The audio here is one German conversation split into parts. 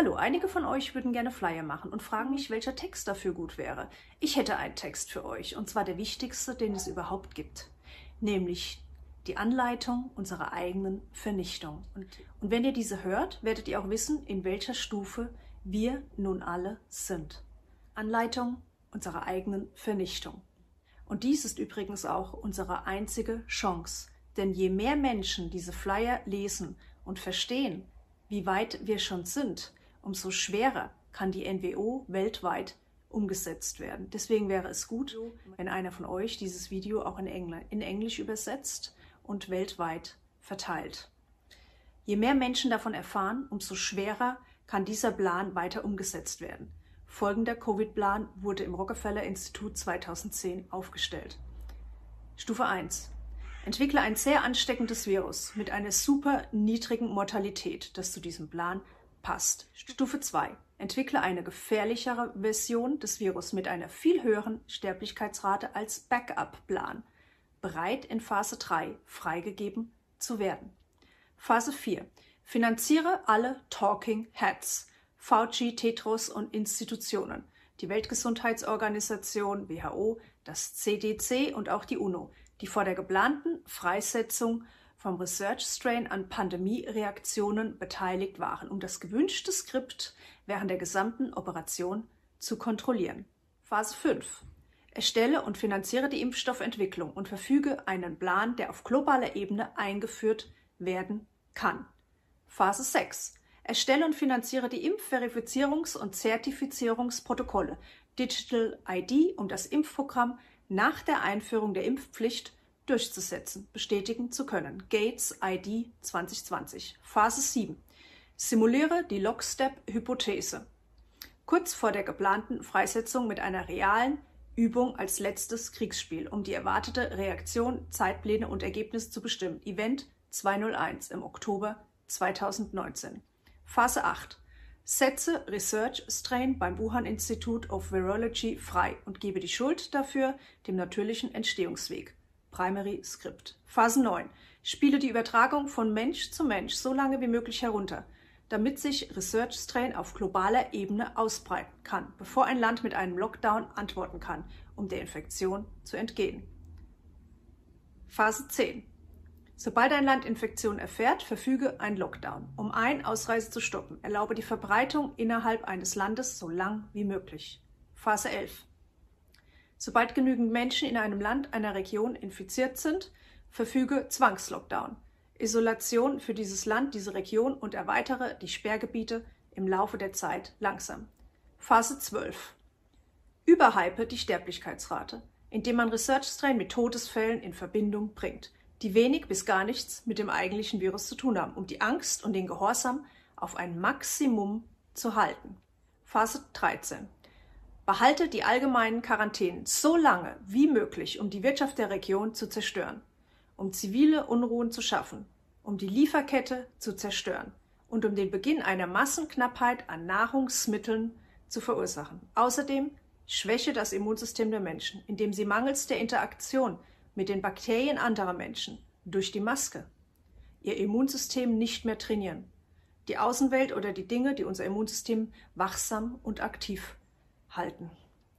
Hallo, einige von euch würden gerne Flyer machen und fragen mich, welcher Text dafür gut wäre. Ich hätte einen Text für euch, und zwar der wichtigste, den es überhaupt gibt, nämlich die Anleitung unserer eigenen Vernichtung. Und, wenn ihr diese hört, werdet ihr auch wissen, in welcher Stufe wir nun alle sind. Anleitung unserer eigenen Vernichtung. Und dies ist übrigens auch unsere einzige Chance. Denn je mehr Menschen diese Flyer lesen und verstehen, wie weit wir schon sind, umso schwerer kann die NWO weltweit umgesetzt werden. Deswegen wäre es gut, wenn einer von euch dieses Video auch in, Engl in Englisch übersetzt und weltweit verteilt. Je mehr Menschen davon erfahren, umso schwerer kann dieser Plan weiter umgesetzt werden. Folgender Covid-Plan wurde im Rockefeller Institut 2010 aufgestellt. Stufe 1. Entwickle ein sehr ansteckendes Virus mit einer super niedrigen Mortalität, das zu diesem Plan passt. Stufe 2. Entwickle eine gefährlichere Version des Virus mit einer viel höheren Sterblichkeitsrate als Backup-Plan, bereit in Phase 3 freigegeben zu werden. Phase 4. Finanziere alle Talking Heads, Fauci, Tetros und Institutionen, die Weltgesundheitsorganisation, WHO, das CDC und auch die UNO, die vor der geplanten Freisetzung vom Research Strain an Pandemiereaktionen beteiligt waren, um das gewünschte Skript während der gesamten Operation zu kontrollieren. Phase 5. Erstelle und finanziere die Impfstoffentwicklung und verfüge einen Plan, der auf globaler Ebene eingeführt werden kann. Phase 6. Erstelle und finanziere die Impfverifizierungs- und Zertifizierungsprotokolle Digital ID, um das Impfprogramm nach der Einführung der Impfpflicht durchzusetzen, bestätigen zu können. Gates ID 2020. Phase 7. Simuliere die Lockstep-Hypothese. Kurz vor der geplanten Freisetzung mit einer realen Übung als letztes Kriegsspiel, um die erwartete Reaktion, Zeitpläne und Ergebnisse zu bestimmen. Event 201 im Oktober 2019. Phase 8. Setze Research Strain beim Wuhan Institute of Virology frei und gebe die Schuld dafür dem natürlichen Entstehungsweg. Primary Script. Phase 9. Spiele die Übertragung von Mensch zu Mensch so lange wie möglich herunter, damit sich Research Strain auf globaler Ebene ausbreiten kann, bevor ein Land mit einem Lockdown antworten kann, um der Infektion zu entgehen. Phase 10. Sobald ein Land Infektion erfährt, verfüge ein Lockdown. Um ein Ausreise zu stoppen, erlaube die Verbreitung innerhalb eines Landes so lang wie möglich. Phase 11. Sobald genügend Menschen in einem Land, einer Region infiziert sind, verfüge Zwangslockdown. Isolation für dieses Land, diese Region und erweitere die Sperrgebiete im Laufe der Zeit langsam. Phase 12. Überhype die Sterblichkeitsrate, indem man Research Strain mit Todesfällen in Verbindung bringt die wenig bis gar nichts mit dem eigentlichen Virus zu tun haben, um die Angst und den Gehorsam auf ein Maximum zu halten. Phase 13. Behalte die allgemeinen Quarantänen so lange wie möglich, um die Wirtschaft der Region zu zerstören, um zivile Unruhen zu schaffen, um die Lieferkette zu zerstören und um den Beginn einer Massenknappheit an Nahrungsmitteln zu verursachen. Außerdem schwäche das Immunsystem der Menschen, indem sie mangels der Interaktion mit den Bakterien anderer Menschen durch die Maske ihr Immunsystem nicht mehr trainieren. Die Außenwelt oder die Dinge, die unser Immunsystem wachsam und aktiv halten.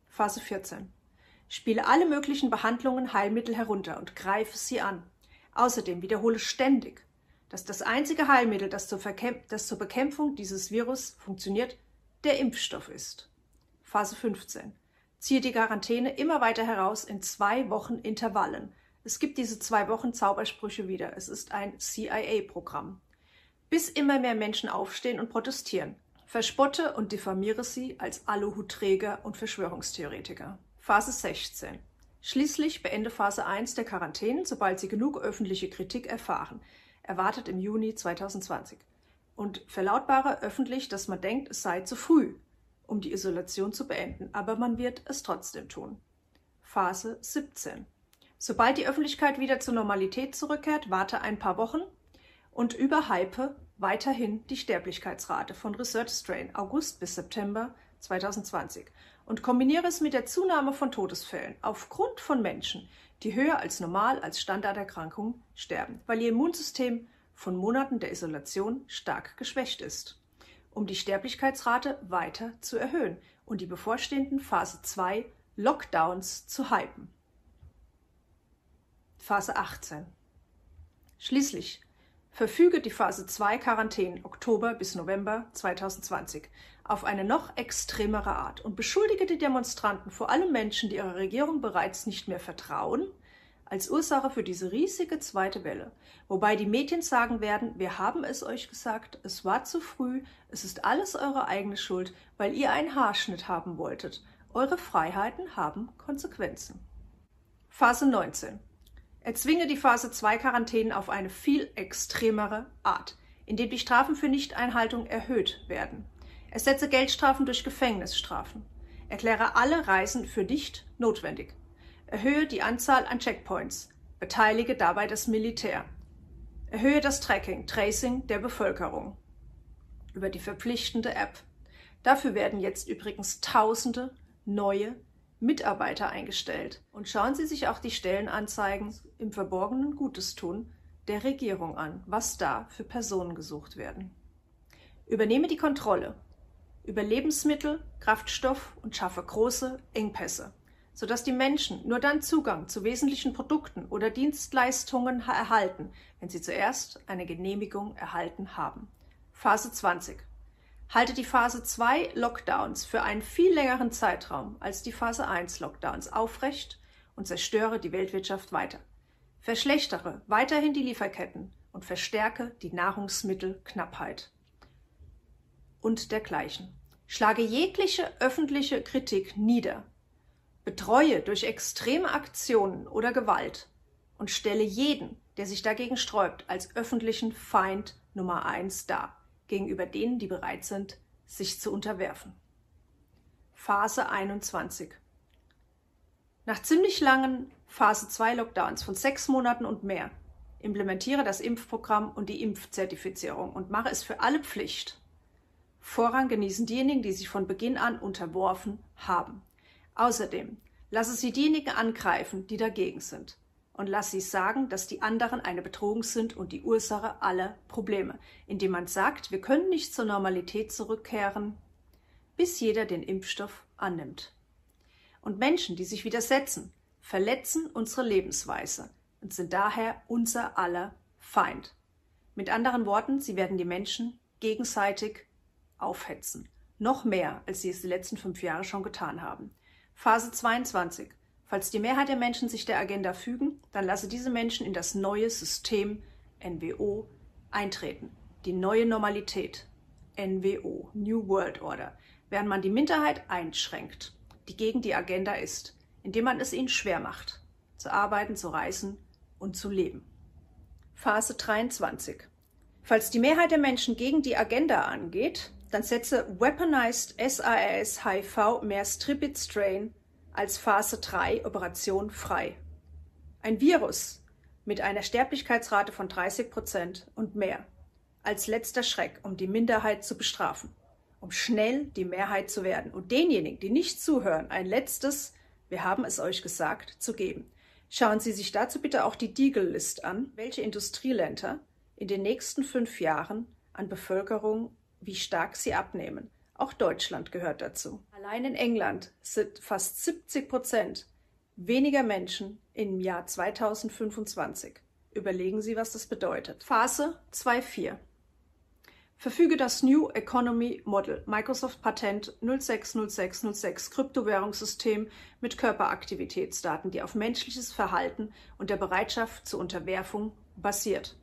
Phase 14. Spiele alle möglichen Behandlungen, Heilmittel herunter und greife sie an. Außerdem wiederhole ständig, dass das einzige Heilmittel, das zur, das zur Bekämpfung dieses Virus funktioniert, der Impfstoff ist. Phase 15 ziehe die Quarantäne immer weiter heraus in zwei Wochen Intervallen. Es gibt diese zwei Wochen Zaubersprüche wieder. Es ist ein CIA-Programm. Bis immer mehr Menschen aufstehen und protestieren. Verspotte und diffamiere sie als Aluhutträger und Verschwörungstheoretiker. Phase 16. Schließlich beende Phase 1 der Quarantäne, sobald sie genug öffentliche Kritik erfahren. Erwartet im Juni 2020. Und verlautbare öffentlich, dass man denkt, es sei zu früh um die Isolation zu beenden, aber man wird es trotzdem tun. Phase 17. Sobald die Öffentlichkeit wieder zur Normalität zurückkehrt, warte ein paar Wochen und überhype weiterhin die Sterblichkeitsrate von Research Strain August bis September 2020 und kombiniere es mit der Zunahme von Todesfällen aufgrund von Menschen, die höher als normal als Standarderkrankung sterben, weil ihr Immunsystem von Monaten der Isolation stark geschwächt ist um die Sterblichkeitsrate weiter zu erhöhen und die bevorstehenden Phase 2 Lockdowns zu hypen. Phase 18. Schließlich verfüge die Phase 2 Quarantäne Oktober bis November 2020 auf eine noch extremere Art und beschuldige die Demonstranten, vor allem Menschen, die ihrer Regierung bereits nicht mehr vertrauen, als Ursache für diese riesige zweite Welle. Wobei die Medien sagen werden, wir haben es euch gesagt, es war zu früh, es ist alles eure eigene Schuld, weil ihr einen Haarschnitt haben wolltet. Eure Freiheiten haben Konsequenzen. Phase 19. Erzwinge die Phase 2 Quarantäne auf eine viel extremere Art, indem die Strafen für Nichteinhaltung erhöht werden. Ersetze Geldstrafen durch Gefängnisstrafen. Erkläre alle Reisen für nicht notwendig. Erhöhe die Anzahl an Checkpoints. Beteilige dabei das Militär. Erhöhe das Tracking, Tracing der Bevölkerung. Über die verpflichtende App. Dafür werden jetzt übrigens Tausende neue Mitarbeiter eingestellt. Und schauen Sie sich auch die Stellenanzeigen im Verborgenen Gutes tun der Regierung an, was da für Personen gesucht werden. Übernehme die Kontrolle über Lebensmittel, Kraftstoff und schaffe große Engpässe, sodass die Menschen nur dann Zugang zu wesentlichen Produkten oder Dienstleistungen erhalten, wenn sie zuerst eine Genehmigung erhalten haben. Phase 20. Halte die Phase 2 Lockdowns für einen viel längeren Zeitraum als die Phase 1 Lockdowns aufrecht und zerstöre die Weltwirtschaft weiter. Verschlechtere weiterhin die Lieferketten und verstärke die Nahrungsmittelknappheit und dergleichen. Schlage jegliche öffentliche Kritik nieder, betreue durch extreme Aktionen oder Gewalt und stelle jeden, der sich dagegen sträubt, als öffentlichen Feind Nummer eins dar, gegenüber denen, die bereit sind, sich zu unterwerfen. Phase 21 Nach ziemlich langen Phase 2 Lockdowns von sechs Monaten und mehr implementiere das Impfprogramm und die Impfzertifizierung und mache es für alle Pflicht, Vorrang genießen diejenigen, die sich von Beginn an unterworfen haben. Außerdem lasse sie diejenigen angreifen, die dagegen sind. Und lass sie sagen, dass die anderen eine Bedrohung sind und die Ursache aller Probleme, indem man sagt, wir können nicht zur Normalität zurückkehren, bis jeder den Impfstoff annimmt. Und Menschen, die sich widersetzen, verletzen unsere Lebensweise und sind daher unser aller Feind. Mit anderen Worten, sie werden die Menschen gegenseitig aufhetzen. Noch mehr, als sie es die letzten fünf Jahre schon getan haben. Phase 22. Falls die Mehrheit der Menschen sich der Agenda fügen, dann lasse diese Menschen in das neue System NWO eintreten. Die neue Normalität. NWO, New World Order, während man die Minderheit einschränkt, die gegen die Agenda ist, indem man es ihnen schwer macht, zu arbeiten, zu reisen und zu leben. Phase 23. Falls die Mehrheit der Menschen gegen die Agenda angeht, dann setze Weaponized SARS-HIV mehr Stripit Strain als Phase 3 Operation frei. Ein Virus mit einer Sterblichkeitsrate von 30 Prozent und mehr als letzter Schreck, um die Minderheit zu bestrafen, um schnell die Mehrheit zu werden und denjenigen, die nicht zuhören, ein letztes Wir haben es euch gesagt zu geben. Schauen Sie sich dazu bitte auch die Deagle-List an, welche Industrieländer in den nächsten fünf Jahren an Bevölkerung wie stark sie abnehmen. Auch Deutschland gehört dazu. Allein in England sind fast 70 Prozent weniger Menschen im Jahr 2025. Überlegen Sie, was das bedeutet. Phase 2.4. Verfüge das New Economy Model Microsoft Patent 060606 Kryptowährungssystem mit Körperaktivitätsdaten, die auf menschliches Verhalten und der Bereitschaft zur Unterwerfung basiert.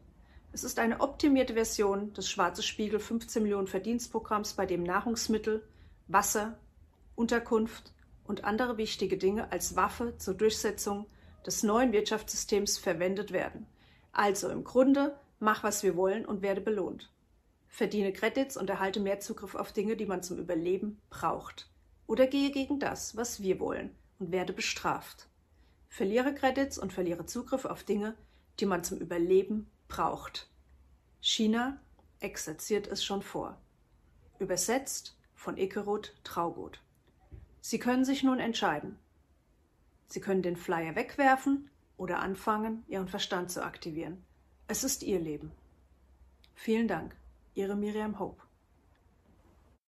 Es ist eine optimierte Version des Schwarze Spiegel 15 Millionen Verdienstprogramms, bei dem Nahrungsmittel, Wasser, Unterkunft und andere wichtige Dinge als Waffe zur Durchsetzung des neuen Wirtschaftssystems verwendet werden. Also im Grunde, mach was wir wollen und werde belohnt. Verdiene Credits und erhalte mehr Zugriff auf Dinge, die man zum Überleben braucht. Oder gehe gegen das, was wir wollen und werde bestraft. Verliere Credits und verliere Zugriff auf Dinge, die man zum Überleben braucht. China exerziert es schon vor. Übersetzt von Ekerot Traugut. Sie können sich nun entscheiden. Sie können den Flyer wegwerfen oder anfangen, Ihren Verstand zu aktivieren. Es ist Ihr Leben. Vielen Dank, Ihre Miriam Hope.